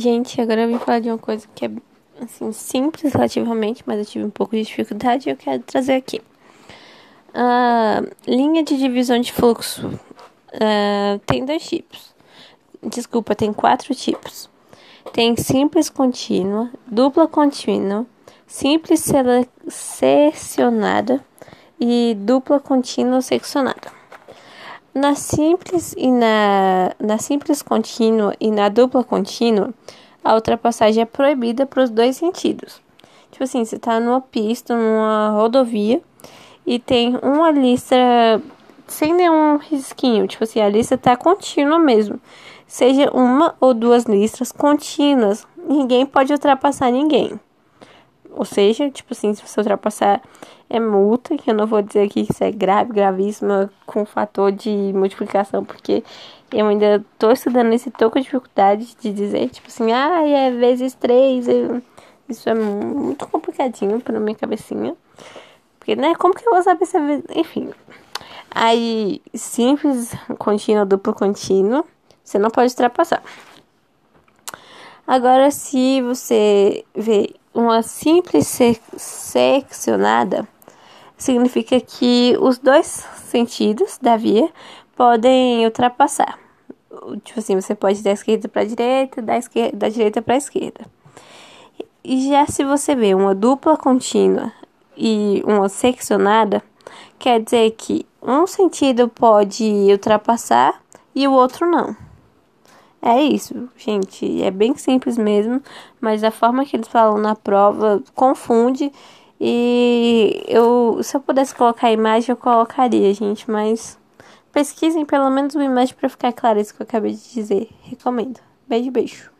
Gente, agora eu vim falar de uma coisa que é assim simples relativamente, mas eu tive um pouco de dificuldade e eu quero trazer aqui. A linha de divisão de fluxo uh, tem dois tipos. Desculpa, tem quatro tipos. Tem simples contínua, dupla contínua, simples seccionada e dupla contínua seccionada. Na simples e na, na simples contínua e na dupla contínua, a ultrapassagem é proibida para os dois sentidos. Tipo assim, você está numa pista, numa rodovia e tem uma lista sem nenhum risquinho, tipo assim, a lista está contínua mesmo. Seja uma ou duas listras contínuas, ninguém pode ultrapassar ninguém. Ou seja, tipo assim, se você ultrapassar é multa, que eu não vou dizer aqui que isso é grave, gravíssima, com fator de multiplicação, porque eu ainda tô estudando esse, tô com dificuldade de dizer, tipo assim, ah, é vezes três, isso é muito complicadinho pra minha cabecinha. Porque, né, como que eu vou saber se é. Enfim. Aí, simples, contínuo, duplo contínuo, você não pode ultrapassar. Agora, se você vê uma simples seccionada, significa que os dois sentidos da via podem ultrapassar. Tipo assim, você pode ir da esquerda para a direita, da, esquerda, da direita para a esquerda. E já se você vê uma dupla contínua e uma seccionada, quer dizer que um sentido pode ultrapassar e o outro não. É isso, gente. É bem simples mesmo, mas a forma que eles falam na prova confunde. E eu, se eu pudesse colocar a imagem, eu colocaria, gente. Mas pesquisem pelo menos uma imagem para ficar claro isso que eu acabei de dizer. Recomendo. Beijo, beijo.